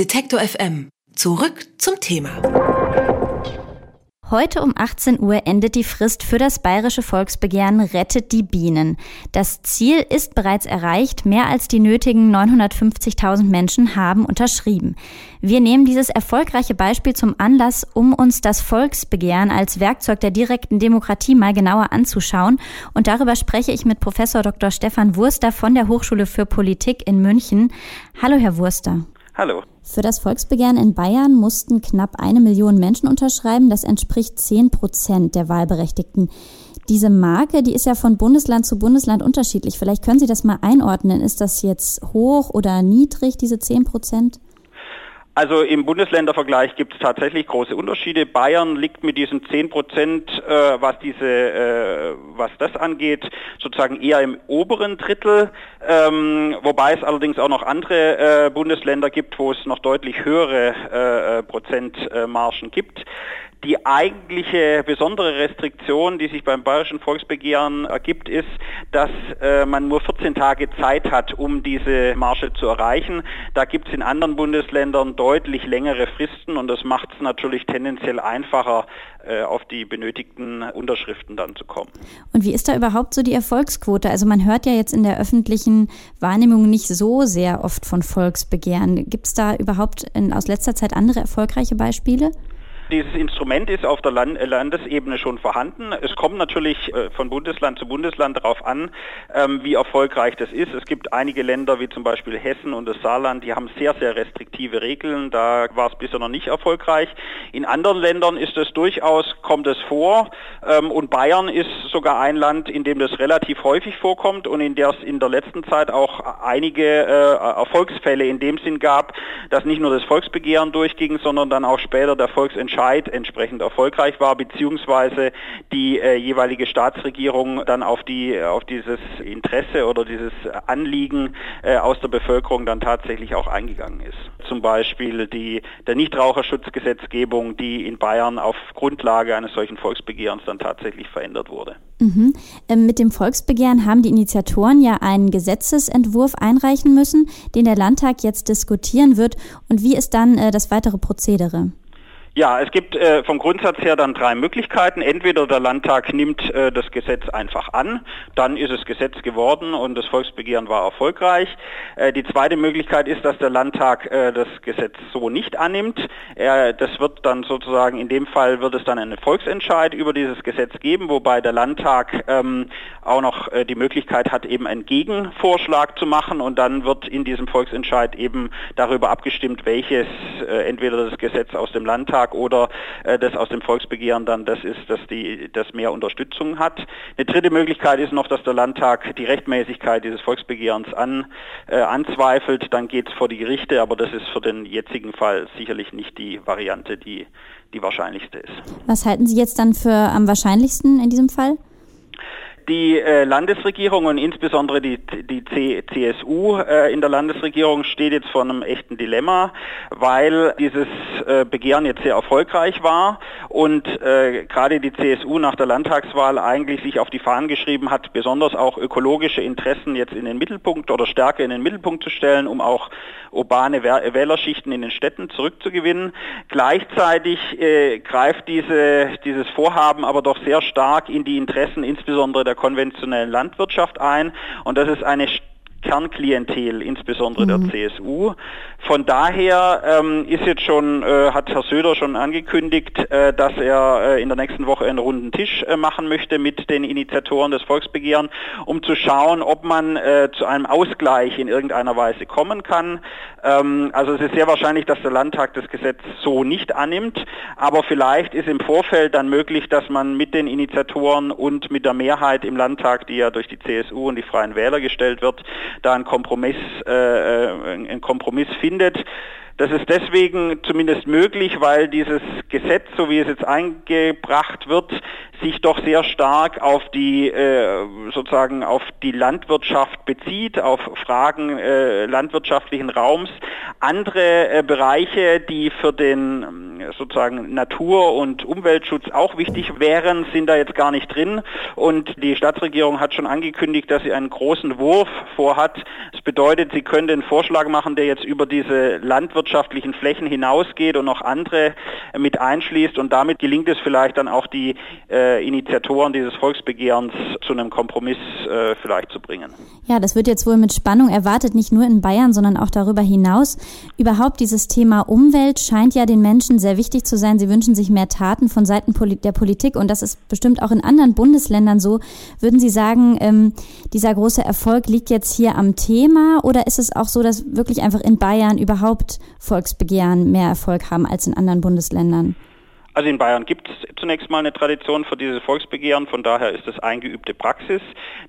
Detektor FM. Zurück zum Thema. Heute um 18 Uhr endet die Frist für das bayerische Volksbegehren Rettet die Bienen. Das Ziel ist bereits erreicht. Mehr als die nötigen 950.000 Menschen haben unterschrieben. Wir nehmen dieses erfolgreiche Beispiel zum Anlass, um uns das Volksbegehren als Werkzeug der direkten Demokratie mal genauer anzuschauen. Und darüber spreche ich mit Professor Dr. Stefan Wurster von der Hochschule für Politik in München. Hallo, Herr Wurster. Hallo. Für das Volksbegehren in Bayern mussten knapp eine Million Menschen unterschreiben. Das entspricht zehn Prozent der Wahlberechtigten. Diese Marke, die ist ja von Bundesland zu Bundesland unterschiedlich. Vielleicht können Sie das mal einordnen. Ist das jetzt hoch oder niedrig, diese zehn Prozent? Also im Bundesländervergleich gibt es tatsächlich große Unterschiede. Bayern liegt mit diesen 10 Prozent, äh, was diese, äh, was das angeht, sozusagen eher im oberen Drittel, ähm, wobei es allerdings auch noch andere äh, Bundesländer gibt, wo es noch deutlich höhere äh, äh, Prozentmargen gibt. Die eigentliche besondere Restriktion, die sich beim Bayerischen Volksbegehren ergibt, ist, dass äh, man nur 14 Tage Zeit hat, um diese Marge zu erreichen. Da gibt es in anderen Bundesländern deutlich längere Fristen und das macht es natürlich tendenziell einfacher, äh, auf die benötigten Unterschriften dann zu kommen. Und wie ist da überhaupt so die Erfolgsquote? Also man hört ja jetzt in der öffentlichen Wahrnehmung nicht so sehr oft von Volksbegehren. Gibt es da überhaupt in, aus letzter Zeit andere erfolgreiche Beispiele? Dieses Instrument ist auf der Land Landesebene schon vorhanden. Es kommt natürlich äh, von Bundesland zu Bundesland darauf an, ähm, wie erfolgreich das ist. Es gibt einige Länder wie zum Beispiel Hessen und das Saarland, die haben sehr, sehr restriktive Regeln. Da war es bisher noch nicht erfolgreich. In anderen Ländern ist es durchaus, kommt es vor. Ähm, und Bayern ist sogar ein Land, in dem das relativ häufig vorkommt und in der es in der letzten Zeit auch einige äh, Erfolgsfälle in dem Sinn gab, dass nicht nur das Volksbegehren durchging, sondern dann auch später der Volksentscheid Entscheid entsprechend erfolgreich war, beziehungsweise die äh, jeweilige Staatsregierung dann auf, die, auf dieses Interesse oder dieses Anliegen äh, aus der Bevölkerung dann tatsächlich auch eingegangen ist. Zum Beispiel die, der Nichtraucherschutzgesetzgebung, die in Bayern auf Grundlage eines solchen Volksbegehrens dann tatsächlich verändert wurde. Mhm. Ähm, mit dem Volksbegehren haben die Initiatoren ja einen Gesetzesentwurf einreichen müssen, den der Landtag jetzt diskutieren wird. Und wie ist dann äh, das weitere Prozedere? Ja, es gibt äh, vom Grundsatz her dann drei Möglichkeiten. Entweder der Landtag nimmt äh, das Gesetz einfach an, dann ist es Gesetz geworden und das Volksbegehren war erfolgreich. Äh, die zweite Möglichkeit ist, dass der Landtag äh, das Gesetz so nicht annimmt. das wird dann sozusagen, in dem Fall wird es dann einen Volksentscheid über dieses Gesetz geben, wobei der Landtag ähm, auch noch äh, die Möglichkeit hat, eben einen Gegenvorschlag zu machen und dann wird in diesem Volksentscheid eben darüber abgestimmt, welches äh, entweder das Gesetz aus dem Landtag Bundestag oder äh, das aus dem Volksbegehren dann das ist, dass die, das mehr Unterstützung hat. Eine dritte Möglichkeit ist noch, dass der Landtag die Rechtmäßigkeit dieses Volksbegehrens an, äh, anzweifelt. Dann geht es vor die Gerichte, aber das ist für den jetzigen Fall sicherlich nicht die Variante, die die wahrscheinlichste ist. Was halten Sie jetzt dann für am wahrscheinlichsten in diesem Fall? Die äh, Landesregierung und insbesondere die, die CSU äh, in der Landesregierung steht jetzt vor einem echten Dilemma, weil dieses äh, Begehren jetzt sehr erfolgreich war und äh, gerade die CSU nach der Landtagswahl eigentlich sich auf die Fahnen geschrieben hat, besonders auch ökologische Interessen jetzt in den Mittelpunkt oder stärker in den Mittelpunkt zu stellen, um auch urbane Wählerschichten in den Städten zurückzugewinnen. Gleichzeitig äh, greift diese, dieses Vorhaben aber doch sehr stark in die Interessen insbesondere der konventionellen Landwirtschaft ein. Und das ist eine Kernklientel, insbesondere mhm. der CSU. Von daher ähm, ist jetzt schon, äh, hat Herr Söder schon angekündigt, äh, dass er äh, in der nächsten Woche einen runden Tisch äh, machen möchte mit den Initiatoren des Volksbegehren, um zu schauen, ob man äh, zu einem Ausgleich in irgendeiner Weise kommen kann. Ähm, also es ist sehr wahrscheinlich, dass der Landtag das Gesetz so nicht annimmt, aber vielleicht ist im Vorfeld dann möglich, dass man mit den Initiatoren und mit der Mehrheit im Landtag, die ja durch die CSU und die Freien Wähler gestellt wird, da einen Kompromiss, äh, äh einen Kompromiss findet. Das ist deswegen zumindest möglich, weil dieses Gesetz, so wie es jetzt eingebracht wird, sich doch sehr stark auf die äh, sozusagen auf die Landwirtschaft bezieht, auf Fragen äh, landwirtschaftlichen Raums. Andere äh, Bereiche, die für den sozusagen Natur- und Umweltschutz auch wichtig wären, sind da jetzt gar nicht drin. Und die Staatsregierung hat schon angekündigt, dass sie einen großen Wurf vorhat. Das bedeutet, sie können den Vorschlag machen, der jetzt über diese landwirtschaftlichen Flächen hinausgeht und noch andere mit einschließt. Und damit gelingt es vielleicht dann auch die äh, Initiatoren dieses Volksbegehrens zu einem Kompromiss äh, vielleicht zu bringen. Ja, das wird jetzt wohl mit Spannung erwartet, nicht nur in Bayern, sondern auch darüber hinaus. Überhaupt dieses Thema Umwelt scheint ja den Menschen sehr wichtig zu sein. Sie wünschen sich mehr Taten von Seiten der Politik und das ist bestimmt auch in anderen Bundesländern so. Würden Sie sagen, ähm, dieser große Erfolg liegt jetzt hier am Thema oder ist es auch so, dass wirklich einfach in Bayern überhaupt Volksbegehren mehr Erfolg haben als in anderen Bundesländern? Also in Bayern gibt es zunächst mal eine Tradition für diese Volksbegehren, von daher ist es eingeübte Praxis.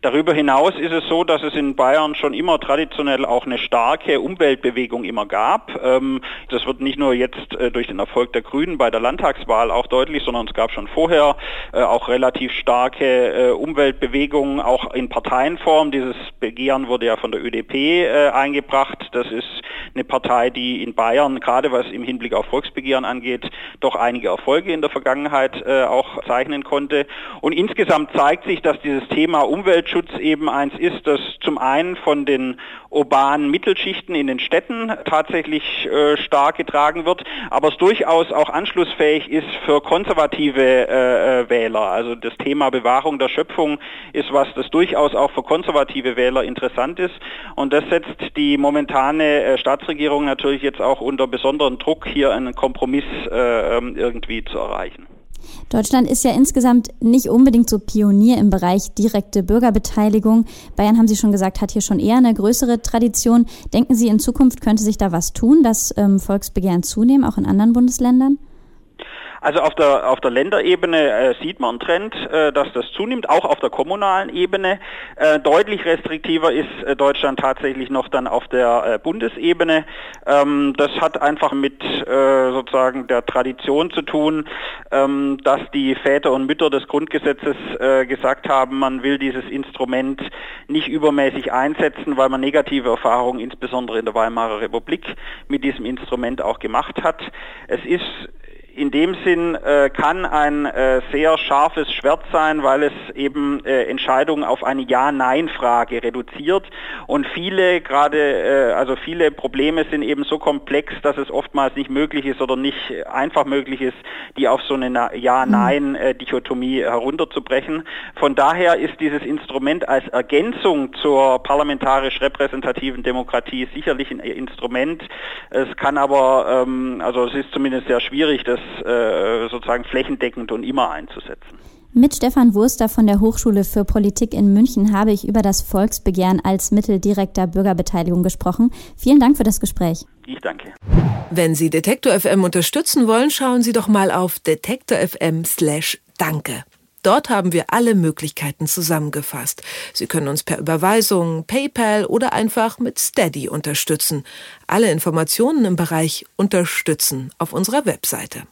Darüber hinaus ist es so, dass es in Bayern schon immer traditionell auch eine starke Umweltbewegung immer gab. Ähm, das wird nicht nur jetzt äh, durch den Erfolg der Grünen bei der Landtagswahl auch deutlich, sondern es gab schon vorher äh, auch relativ starke äh, Umweltbewegungen, auch in Parteienform. Dieses Begehren wurde ja von der ÖDP eingebracht. Das ist eine Partei, die in Bayern, gerade was im Hinblick auf Volksbegehren angeht, doch einige Erfolge Erfolge in der Vergangenheit äh, auch zeichnen konnte. Und insgesamt zeigt sich, dass dieses Thema Umweltschutz eben eins ist, das zum einen von den urbanen Mittelschichten in den Städten tatsächlich äh, stark getragen wird, aber es durchaus auch anschlussfähig ist für konservative äh, äh Wähler. Also das Thema Bewahrung der Schöpfung ist was, das durchaus auch für konservative Wähler interessant ist. Und das setzt die momentane äh, Staatsregierung natürlich jetzt auch unter besonderen Druck, hier einen Kompromiss äh, ähm, irgendwie zu erreichen. Deutschland ist ja insgesamt nicht unbedingt so Pionier im Bereich direkte Bürgerbeteiligung. Bayern, haben Sie schon gesagt, hat hier schon eher eine größere Tradition. Denken Sie, in Zukunft könnte sich da was tun, dass ähm, Volksbegehren zunehmen, auch in anderen Bundesländern? Also auf der, auf der Länderebene äh, sieht man einen Trend, äh, dass das zunimmt, auch auf der kommunalen Ebene. Äh, deutlich restriktiver ist äh, Deutschland tatsächlich noch dann auf der äh, Bundesebene. Ähm, das hat einfach mit äh, sozusagen der Tradition zu tun, ähm, dass die Väter und Mütter des Grundgesetzes gesagt haben, man will dieses Instrument nicht übermäßig einsetzen, weil man negative Erfahrungen insbesondere in der Weimarer Republik mit diesem Instrument auch gemacht hat. Es ist in dem Sinn äh, kann ein äh, sehr scharfes Schwert sein, weil es eben äh, Entscheidungen auf eine Ja-Nein-Frage reduziert. Und viele, gerade, äh, also viele Probleme sind eben so komplex, dass es oftmals nicht möglich ist oder nicht einfach möglich ist, die auf so eine Ja-Nein-Dichotomie herunterzubrechen. Von daher ist dieses Instrument als Ergänzung zur parlamentarisch repräsentativen Demokratie sicherlich ein Instrument. Es kann aber, ähm, also es ist zumindest sehr schwierig, das äh, sozusagen flächendeckend und immer einzusetzen. Mit Stefan Wurster von der Hochschule für Politik in München habe ich über das Volksbegehren als Mittel direkter Bürgerbeteiligung gesprochen. Vielen Dank für das Gespräch. Ich danke. Wenn Sie Detektor FM unterstützen wollen, schauen Sie doch mal auf detektor.fm/danke. Dort haben wir alle Möglichkeiten zusammengefasst. Sie können uns per Überweisung, PayPal oder einfach mit Steady unterstützen. Alle Informationen im Bereich Unterstützen auf unserer Webseite.